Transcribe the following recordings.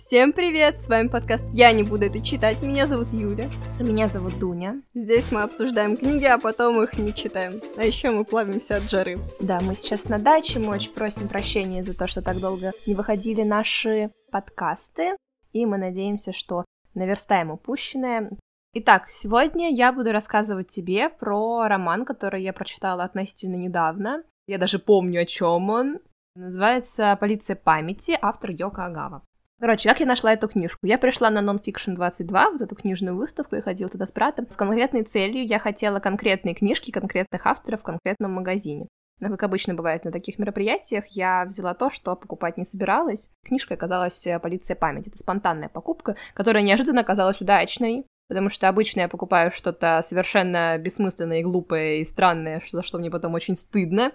Всем привет! С вами подкаст «Я не буду это читать». Меня зовут Юля. Меня зовут Дуня. Здесь мы обсуждаем книги, а потом их не читаем. А еще мы плавимся от жары. Да, мы сейчас на даче, мы очень просим прощения за то, что так долго не выходили наши подкасты. И мы надеемся, что наверстаем упущенное. Итак, сегодня я буду рассказывать тебе про роман, который я прочитала относительно недавно. Я даже помню, о чем он. Называется «Полиция памяти», автор Йока Агава. Короче, как я нашла эту книжку? Я пришла на Nonfiction 22, вот эту книжную выставку, я ходила туда с братом, с конкретной целью я хотела конкретные книжки конкретных авторов в конкретном магазине. Но, как обычно бывает на таких мероприятиях, я взяла то, что покупать не собиралась. Книжка оказалась э, «Полиция памяти». Это спонтанная покупка, которая неожиданно оказалась удачной, потому что обычно я покупаю что-то совершенно бессмысленное и глупое и странное, за что мне потом очень стыдно.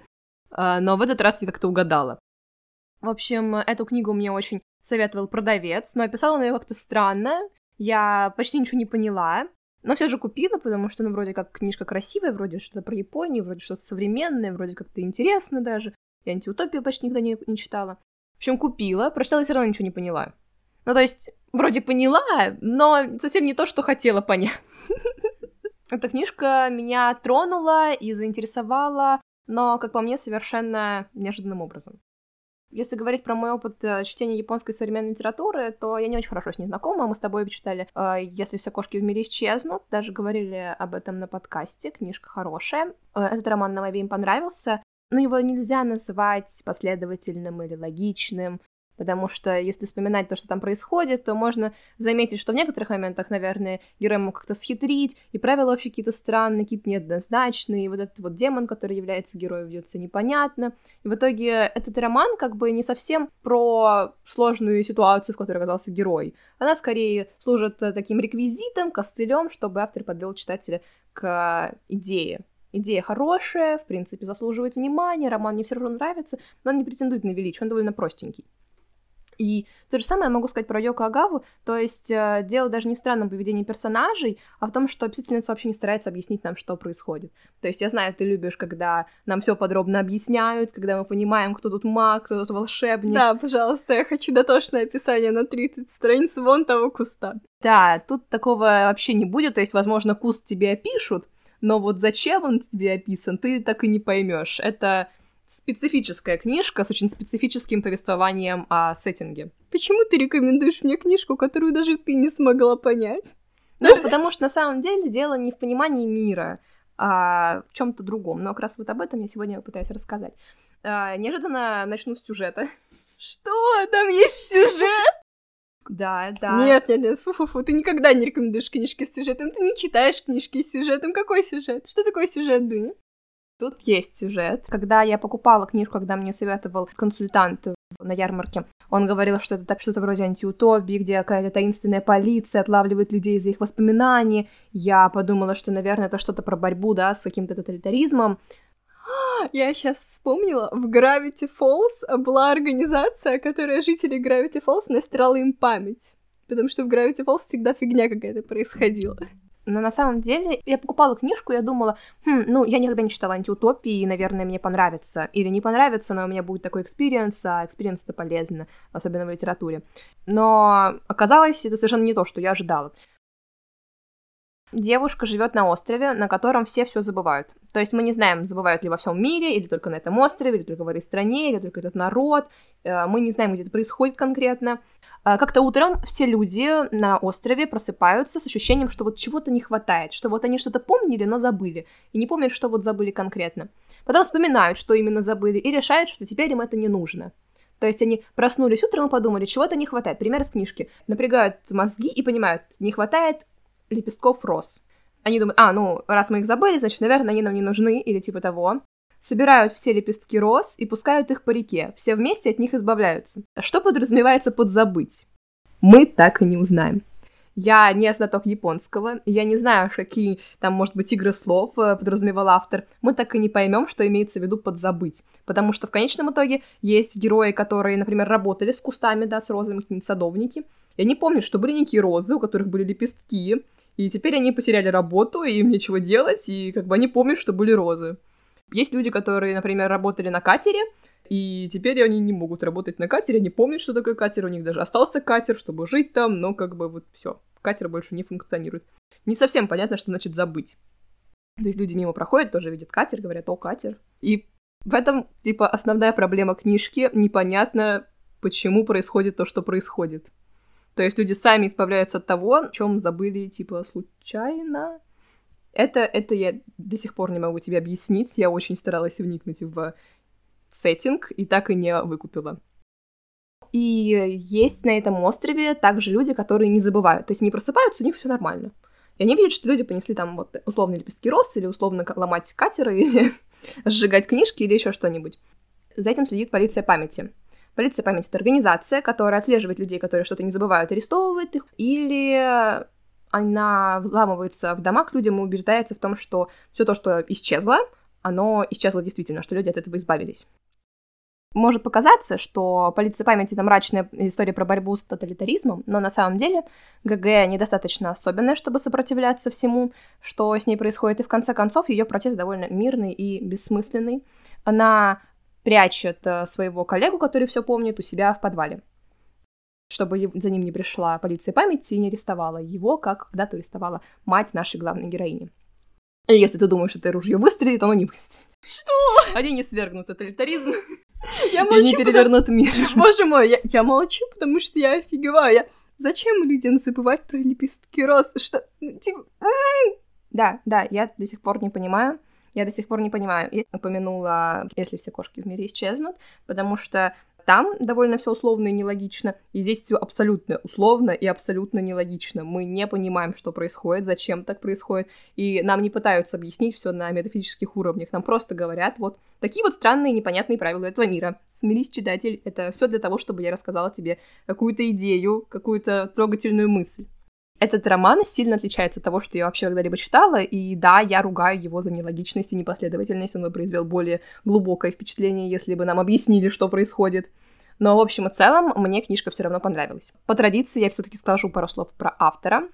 А, но в этот раз я как-то угадала. В общем, эту книгу мне очень советовал продавец, но описал он ее как-то странно, я почти ничего не поняла, но все же купила, потому что, ну, вроде как книжка красивая, вроде что-то про Японию, вроде что-то современное, вроде как-то интересно даже. Я антиутопию почти никогда не, не читала. В общем, купила, прочитала и все равно ничего не поняла. Ну, то есть, вроде поняла, но совсем не то, что хотела понять. Эта книжка меня тронула и заинтересовала, но, как по мне, совершенно неожиданным образом. Если говорить про мой опыт э, чтения японской современной литературы, то я не очень хорошо с ней знакома. Мы с тобой читали э, «Если все кошки в мире исчезнут», даже говорили об этом на подкасте, книжка хорошая. Э, этот роман нам обеим понравился, но его нельзя называть последовательным или логичным. Потому что если вспоминать то, что там происходит, то можно заметить, что в некоторых моментах, наверное, герой мог как-то схитрить, и правила вообще какие-то странные, какие-то неоднозначные, и вот этот вот демон, который является героем, ведется непонятно. И в итоге этот роман как бы не совсем про сложную ситуацию, в которой оказался герой. Она скорее служит таким реквизитом, костылем, чтобы автор подвел читателя к идее идея хорошая, в принципе, заслуживает внимания, роман мне все равно нравится, но он не претендует на величие, он довольно простенький. И то же самое я могу сказать про Йоко Агаву, то есть э, дело даже не в странном поведении персонажей, а в том, что писательница вообще не старается объяснить нам, что происходит. То есть я знаю, ты любишь, когда нам все подробно объясняют, когда мы понимаем, кто тут маг, кто тут волшебник. Да, пожалуйста, я хочу дотошное описание на 30 страниц вон того куста. Да, тут такого вообще не будет, то есть, возможно, куст тебе опишут, но вот зачем он тебе описан, ты так и не поймешь. Это специфическая книжка с очень специфическим повествованием о сеттинге. Почему ты рекомендуешь мне книжку, которую даже ты не смогла понять? Ну, потому что на самом деле дело не в понимании мира, а в чем-то другом. Но как раз вот об этом я сегодня пытаюсь рассказать. А, неожиданно начну с сюжета. Что? Там есть сюжет? Да, да. Нет, нет, нет, фу-фу-фу, ты никогда не рекомендуешь книжки с сюжетом, ты не читаешь книжки с сюжетом. Какой сюжет? Что такое сюжет, Дуня? Тут есть сюжет. Когда я покупала книжку, когда мне советовал консультант на ярмарке, он говорил, что это так что-то вроде антиутопии, где какая-то таинственная полиция отлавливает людей за их воспоминания. Я подумала, что, наверное, это что-то про борьбу, да, с каким-то тоталитаризмом. Я сейчас вспомнила, в Gravity Falls была организация, которая жители Gravity Falls настирала им память. Потому что в Gravity Falls всегда фигня какая-то происходила. Но на самом деле я покупала книжку, я думала, хм, ну, я никогда не читала антиутопии, и, наверное, мне понравится. Или не понравится, но у меня будет такой experience, а experience это полезно, особенно в литературе. Но оказалось, это совершенно не то, что я ожидала. Девушка живет на острове, на котором все все забывают. То есть мы не знаем, забывают ли во всем мире, или только на этом острове, или только в этой стране, или только этот народ. Э, мы не знаем, где это происходит конкретно. А, как-то утром все люди на острове просыпаются с ощущением, что вот чего-то не хватает, что вот они что-то помнили, но забыли, и не помнят, что вот забыли конкретно. Потом вспоминают, что именно забыли, и решают, что теперь им это не нужно. То есть они проснулись утром и подумали, чего-то не хватает. Пример из книжки. Напрягают мозги и понимают, не хватает лепестков роз. Они думают, а, ну, раз мы их забыли, значит, наверное, они нам не нужны, или типа того собирают все лепестки роз и пускают их по реке. Все вместе от них избавляются. Что подразумевается под забыть? Мы так и не узнаем. Я не знаток японского, я не знаю, какие там, может быть, игры слов э, подразумевал автор. Мы так и не поймем, что имеется в виду под забыть. Потому что в конечном итоге есть герои, которые, например, работали с кустами, да, с розами, какие-нибудь садовники. И они помнят, что были некие розы, у которых были лепестки, и теперь они потеряли работу, и им нечего делать, и как бы они помнят, что были розы. Есть люди, которые, например, работали на катере, И теперь они не могут работать на катере, они помнят, что такое катер, у них даже остался катер, чтобы жить там, но как бы вот все, катер больше не функционирует. Не совсем понятно, что значит забыть. То есть люди мимо проходят, тоже видят катер, говорят, о, катер. И в этом, типа, основная проблема книжки, непонятно, почему происходит то, что происходит. То есть люди сами избавляются от того, о чем забыли, типа, случайно. Это, это я до сих пор не могу тебе объяснить. Я очень старалась вникнуть в сеттинг и так и не выкупила. И есть на этом острове также люди, которые не забывают. То есть не просыпаются, у них все нормально. И они видят, что люди понесли там вот условно лепестки роз, или условно ломать катеры, или сжигать книжки, или еще что-нибудь. За этим следит полиция памяти. Полиция памяти — это организация, которая отслеживает людей, которые что-то не забывают, арестовывает их, или она вламывается в дома к людям и убеждается в том, что все то, что исчезло, оно исчезло действительно, что люди от этого избавились. Может показаться, что полиция памяти — это мрачная история про борьбу с тоталитаризмом, но на самом деле ГГ недостаточно особенная, чтобы сопротивляться всему, что с ней происходит, и в конце концов ее протест довольно мирный и бессмысленный. Она прячет э, своего коллегу, который все помнит, у себя в подвале чтобы за ним не пришла полиция памяти и не арестовала его, как когда-то арестовала мать нашей главной героини. И если ты думаешь, что это ружье выстрелит, оно не выстрелит. Что? Они не свергнут тоталитаризм. Я молчу, и не перевернут потому... мир. Боже мой, я, я молчу, потому что я офигеваю. Я... Зачем людям забывать про лепестки роз? Что? Ну, типа... Да, да, я до сих пор не понимаю. Я до сих пор не понимаю. Я упомянула, если все кошки в мире исчезнут, потому что там довольно все условно и нелогично, и здесь все абсолютно условно и абсолютно нелогично. Мы не понимаем, что происходит, зачем так происходит, и нам не пытаются объяснить все на метафизических уровнях. Нам просто говорят, вот такие вот странные непонятные правила этого мира. Смирись, читатель, это все для того, чтобы я рассказала тебе какую-то идею, какую-то трогательную мысль. Этот роман сильно отличается от того, что я вообще когда-либо читала, и да, я ругаю его за нелогичность и непоследовательность, он бы произвел более глубокое впечатление, если бы нам объяснили, что происходит. Но, в общем и целом, мне книжка все равно понравилась. По традиции я все-таки скажу пару слов про автора.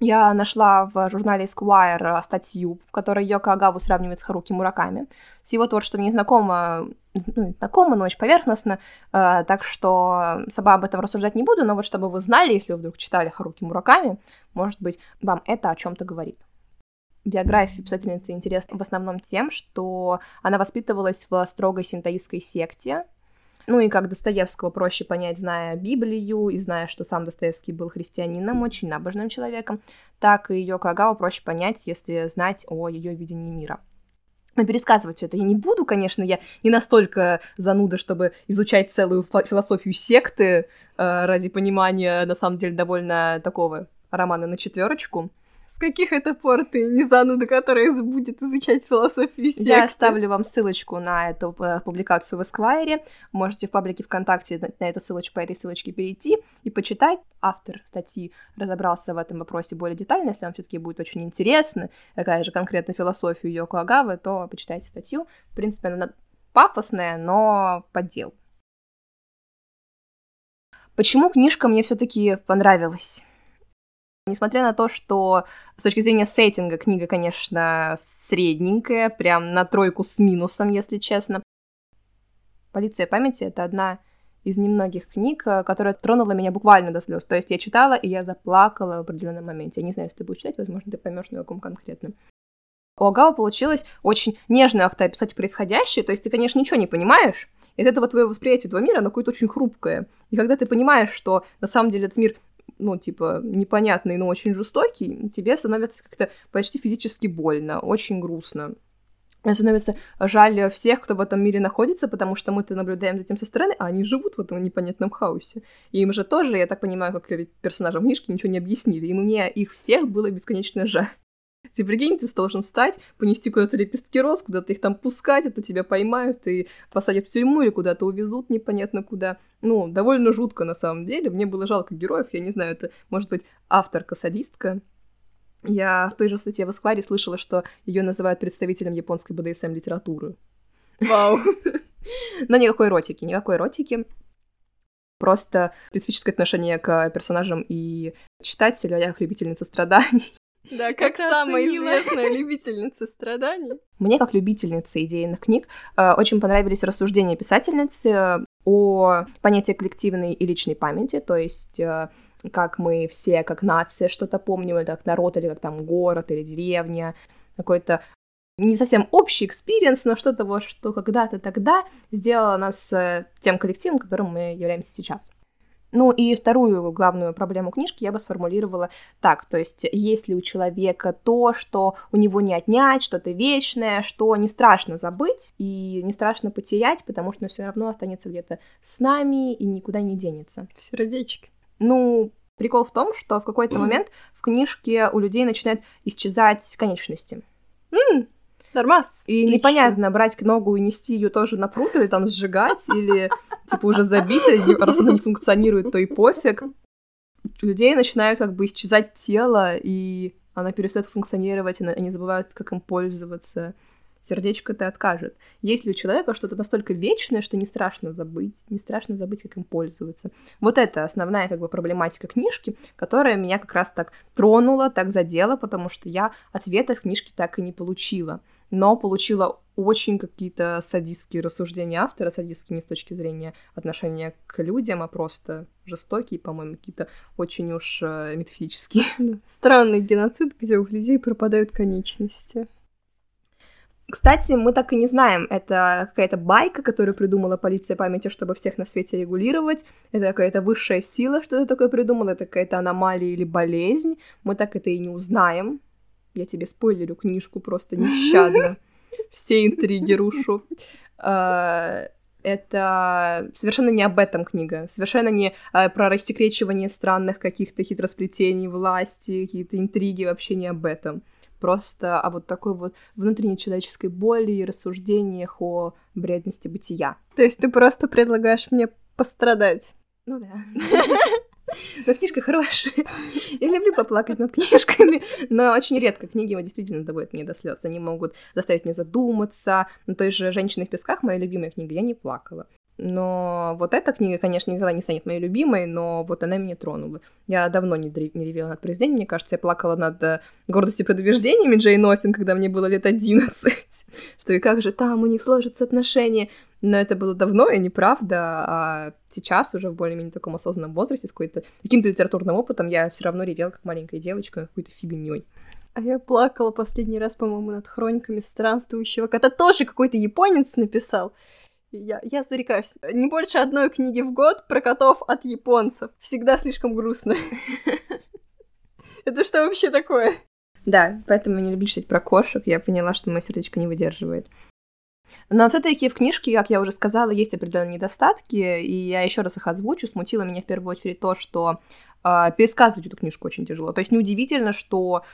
Я нашла в журнале Esquire статью, в которой Йоко Агаву сравнивает с Харуки Мураками. С его творчеством не знакома, ну, знакома, но очень поверхностно, э, так что сама об этом рассуждать не буду, но вот чтобы вы знали, если вы вдруг читали Харуки Мураками, может быть, вам это о чем-то говорит. Биография писательницы интересна в основном тем, что она воспитывалась в строгой синтоистской секте, ну и как Достоевского проще понять, зная Библию и зная, что сам Достоевский был христианином, очень набожным человеком, так и Йоко Агава проще понять, если знать о ее видении мира. Но пересказывать все это я не буду, конечно, я не настолько зануда, чтобы изучать целую философию секты э, ради понимания, на самом деле, довольно такого романа на четверочку. С каких это пор ты не зануда, которая будет изучать философию секты? Я оставлю вам ссылочку на эту э, публикацию в Эсквайре. Можете в паблике ВКонтакте на, эту ссылочку, по этой ссылочке перейти и почитать. Автор статьи разобрался в этом вопросе более детально. Если вам все таки будет очень интересно, какая же конкретно философия Йоко Агавы, то почитайте статью. В принципе, она пафосная, но по делу. Почему книжка мне все таки понравилась? Несмотря на то, что с точки зрения сеттинга книга, конечно, средненькая, прям на тройку с минусом, если честно. «Полиция памяти» — это одна из немногих книг, э, которая тронула меня буквально до слез. То есть я читала, и я заплакала в определенном моменте. Я не знаю, если ты будешь читать, возможно, ты поймешь на каком конкретном. У Агава получилось очень нежно описать происходящее, то есть ты, конечно, ничего не понимаешь, и от этого твое восприятие этого мира, оно какое-то очень хрупкое. И когда ты понимаешь, что на самом деле этот мир ну, типа, непонятный, но очень жестокий, тебе становится как-то почти физически больно, очень грустно. Мне становится жаль всех, кто в этом мире находится, потому что мы-то наблюдаем за этим со стороны, а они живут в этом непонятном хаосе. И им же тоже, я так понимаю, как персонажам книжки ничего не объяснили. И мне их всех было бесконечно жаль. Ты прикинь, ты должен встать, понести куда-то лепестки роз, куда-то их там пускать, это тебя поймают и посадят в тюрьму или куда-то увезут непонятно куда. Ну, довольно жутко на самом деле. Мне было жалко героев, я не знаю, это может быть авторка-садистка. Я в той же статье в Эскваре слышала, что ее называют представителем японской БДСМ литературы. Вау. Но никакой эротики, никакой эротики. Просто специфическое отношение к персонажам и читателю, а я любительница страданий. Да, как Это самая оценила. известная любительница страданий. Мне, как любительнице идейных книг, э, очень понравились рассуждения писательницы э, о понятии коллективной и личной памяти, то есть э, как мы все, как нация, что-то помним, или как народ, или как там город, или деревня, какой-то не совсем общий experience, но что-то вот, что когда-то тогда сделало нас тем коллективом, которым мы являемся сейчас. Ну и вторую главную проблему книжки я бы сформулировала так, то есть есть ли у человека то, что у него не отнять, что-то вечное, что не страшно забыть и не страшно потерять, потому что все равно останется где-то с нами и никуда не денется. В сердечке. Ну, прикол в том, что в какой-то момент в книжке у людей начинают исчезать конечности. Нормас. И Отлично. непонятно, брать ногу и нести ее тоже на пруд, или там сжигать, или типа уже забить, или раз она не функционирует, то и пофиг. У людей начинают как бы исчезать тело, и она перестает функционировать, и они забывают, как им пользоваться. Сердечко это откажет. Есть ли у человека что-то настолько вечное, что не страшно забыть, не страшно забыть, как им пользоваться. Вот это основная как бы проблематика книжки, которая меня как раз так тронула, так задела, потому что я ответов в книжке так и не получила но получила очень какие-то садистские рассуждения автора, садистские не с точки зрения отношения к людям, а просто жестокие, по-моему, какие-то очень уж э, метафизические. Странный геноцид, где у людей пропадают конечности. Кстати, мы так и не знаем, это какая-то байка, которую придумала полиция памяти, чтобы всех на свете регулировать, это какая-то высшая сила, что это такое придумала, это какая-то аномалия или болезнь, мы так это и не узнаем. Я тебе спойлерю книжку просто нещадно. Все интриги рушу. А, Это совершенно не об этом книга, совершенно не а, про рассекречивание странных каких-то хитросплетений власти, какие-то интриги, вообще не об этом. Просто о вот такой вот внутренней человеческой боли и рассуждениях о бредности бытия. То есть ты просто предлагаешь мне пострадать. Ну да. Но книжка хорошая. Я люблю поплакать над книжками, но очень редко книги действительно доводят меня до слез. Они могут заставить меня задуматься. На той же «Женщины в песках» моя любимая книга, я не плакала. Но вот эта книга, конечно, никогда не станет моей любимой, но вот она меня тронула. Я давно не, не ревела над произведением, мне кажется, я плакала над э, «Гордостью и предубеждениями» Джейн Остин, когда мне было лет 11, что и как же там у них сложатся отношения. Но это было давно и неправда, а сейчас уже в более-менее таком осознанном возрасте с какой-то каким-то литературным опытом я все равно ревела как маленькая девочка какой-то фигней. А я плакала последний раз, по-моему, над хрониками странствующего кота. Тоже какой-то японец написал. Я, я зарекаюсь. Не больше одной книги в год про котов от японцев. Всегда слишком грустно. Это что вообще такое? Да, поэтому я не люблю читать про кошек, я поняла, что мое сердечко не выдерживает. Но все-таки в книжке, как я уже сказала, есть определенные недостатки, и я еще раз их озвучу. Смутило меня в первую очередь то, что э, пересказывать эту книжку очень тяжело. То есть неудивительно, что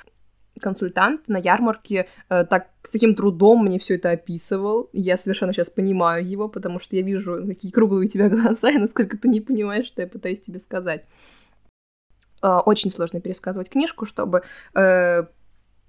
консультант на ярмарке э, так с таким трудом мне все это описывал. Я совершенно сейчас понимаю его, потому что я вижу, какие круглые у тебя глаза, и насколько ты не понимаешь, что я пытаюсь тебе сказать. Э, очень сложно пересказывать книжку, чтобы э,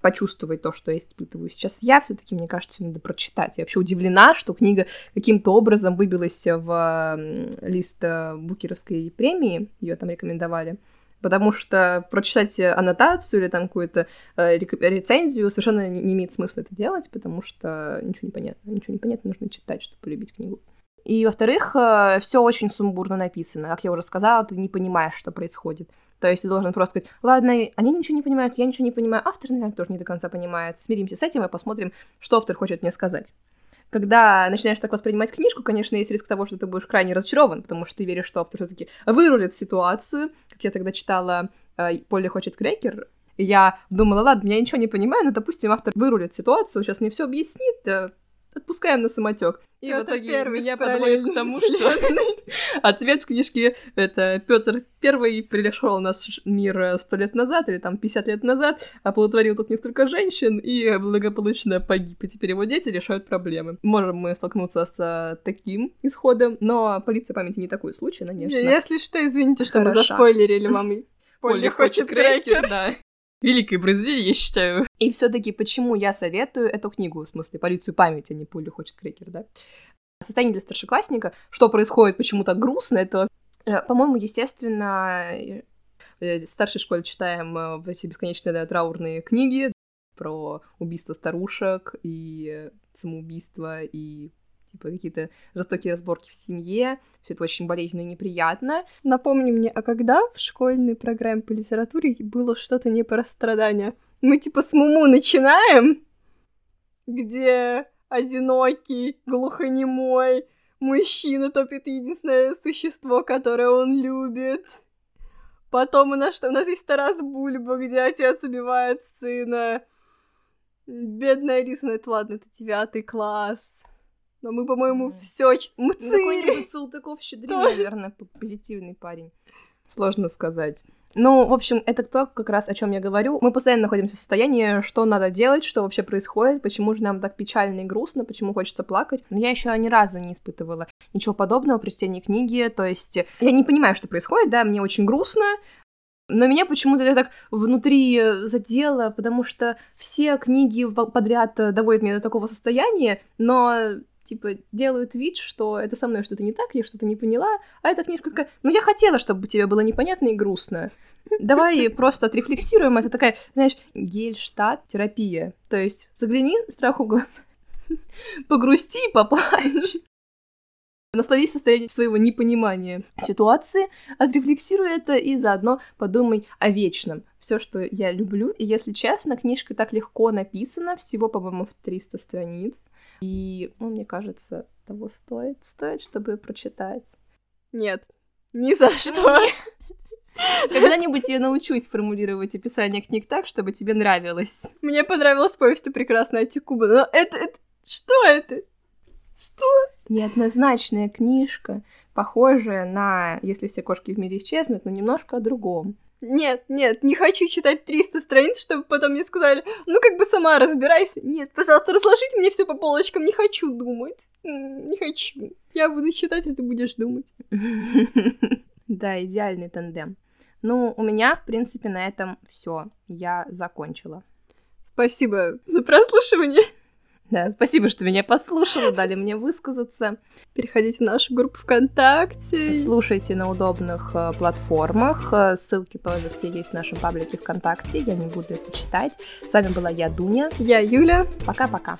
почувствовать то, что я испытываю сейчас я, все-таки, мне кажется, надо прочитать. Я вообще удивлена, что книга каким-то образом выбилась в лист э, Букеровской премии, ее там рекомендовали. Потому что прочитать аннотацию или там какую-то э, рецензию совершенно не, не имеет смысла это делать, потому что ничего не понятно. Ничего не понятно, нужно читать, чтобы полюбить книгу. И, во-вторых, все очень сумбурно написано. Как я уже сказала, ты не понимаешь, что происходит. То есть ты должен просто сказать, ладно, они ничего не понимают, я ничего не понимаю, автор, наверное, тоже не до конца понимает. Смиримся с этим и посмотрим, что автор хочет мне сказать. Когда начинаешь так воспринимать книжку, конечно, есть риск того, что ты будешь крайне разочарован, потому что ты веришь, что автор все-таки вырулит ситуацию. Как я тогда читала э, «Полли хочет крекер», я думала, ладно, я ничего не понимаю, но, допустим, автор вырулит ситуацию, сейчас мне все объяснит, э, отпускаем на самотек. И Пётр в итоге Первый меня подводит к тому, что ответ в книжке это Петр Первый пришел в наш мир сто лет назад или там 50 лет назад, оплодотворил тут несколько женщин и благополучно погиб, и теперь его дети решают проблемы. Можем мы столкнуться с э, таким исходом, но полиция памяти не такой случай, конечно. Если что, извините, что мы заспойлерили вам. и Полли хочет крекер. да. Великое произведение, я считаю. И все-таки почему я советую эту книгу, в смысле, полицию памяти, а не пулю хочет крекер, да? Состояние для старшеклассника, что происходит, почему так грустно, это, э, по-моему, естественно, э, э, в старшей школе читаем э, эти бесконечные да, траурные книги про убийство старушек и самоубийство и типа какие-то жестокие разборки в семье. Все это очень болезненно и неприятно. Напомни мне, а когда в школьной программе по литературе было что-то не про страдания? Мы типа с Муму начинаем, где одинокий, глухонемой мужчина топит единственное существо, которое он любит. Потом у нас что? У нас есть Тарас Бульба, где отец убивает сына. Бедная Риса, ну это ладно, это девятый класс. Но мы, по-моему, все... Мы ну, Какой-нибудь Салтыков Щедрин, наверное, позитивный парень. Сложно сказать. Ну, в общем, это то, как раз о чем я говорю. Мы постоянно находимся в состоянии, что надо делать, что вообще происходит, почему же нам так печально и грустно, почему хочется плакать. Но я еще ни разу не испытывала ничего подобного при чтении книги. То есть я не понимаю, что происходит, да, мне очень грустно, но меня почему-то это так внутри задело, потому что все книги подряд доводят меня до такого состояния, но типа, делают вид, что это со мной что-то не так, я что-то не поняла, а эта книжка такая, ну, я хотела, чтобы тебе было непонятно и грустно. Давай просто отрефлексируем. Это такая, знаешь, гельштадт-терапия. То есть загляни страху в глаза, погрусти и поплачь. Насладись состоянием своего непонимания ситуации, отрефлексируй это и заодно подумай о вечном. Все, что я люблю. И если честно, книжка так легко написана, всего, по-моему, в 300 страниц. И, ну, мне кажется, того стоит. Стоит, чтобы прочитать. Нет, ни за что. Когда-нибудь я научусь формулировать описание книг так, чтобы тебе нравилось. Мне понравилась повесть «Прекрасная Тикуба», но это, это... Что это? Что? Неоднозначная книжка, похожая на «Если все кошки в мире исчезнут», но немножко о другом. Нет, нет, не хочу читать 300 страниц, чтобы потом мне сказали, ну как бы сама разбирайся. Нет, пожалуйста, разложите мне все по полочкам, не хочу думать. Не хочу. Я буду читать, а ты будешь думать. Да, идеальный тандем. Ну, у меня, в принципе, на этом все. Я закончила. Спасибо за прослушивание. Да, спасибо, что меня послушала, дали мне высказаться. Переходите в нашу группу ВКонтакте. Слушайте на удобных э, платформах. Э, ссылки тоже все есть в нашем паблике ВКонтакте. Я не буду это читать. С вами была я, Дуня. Я, Юля. Пока-пока.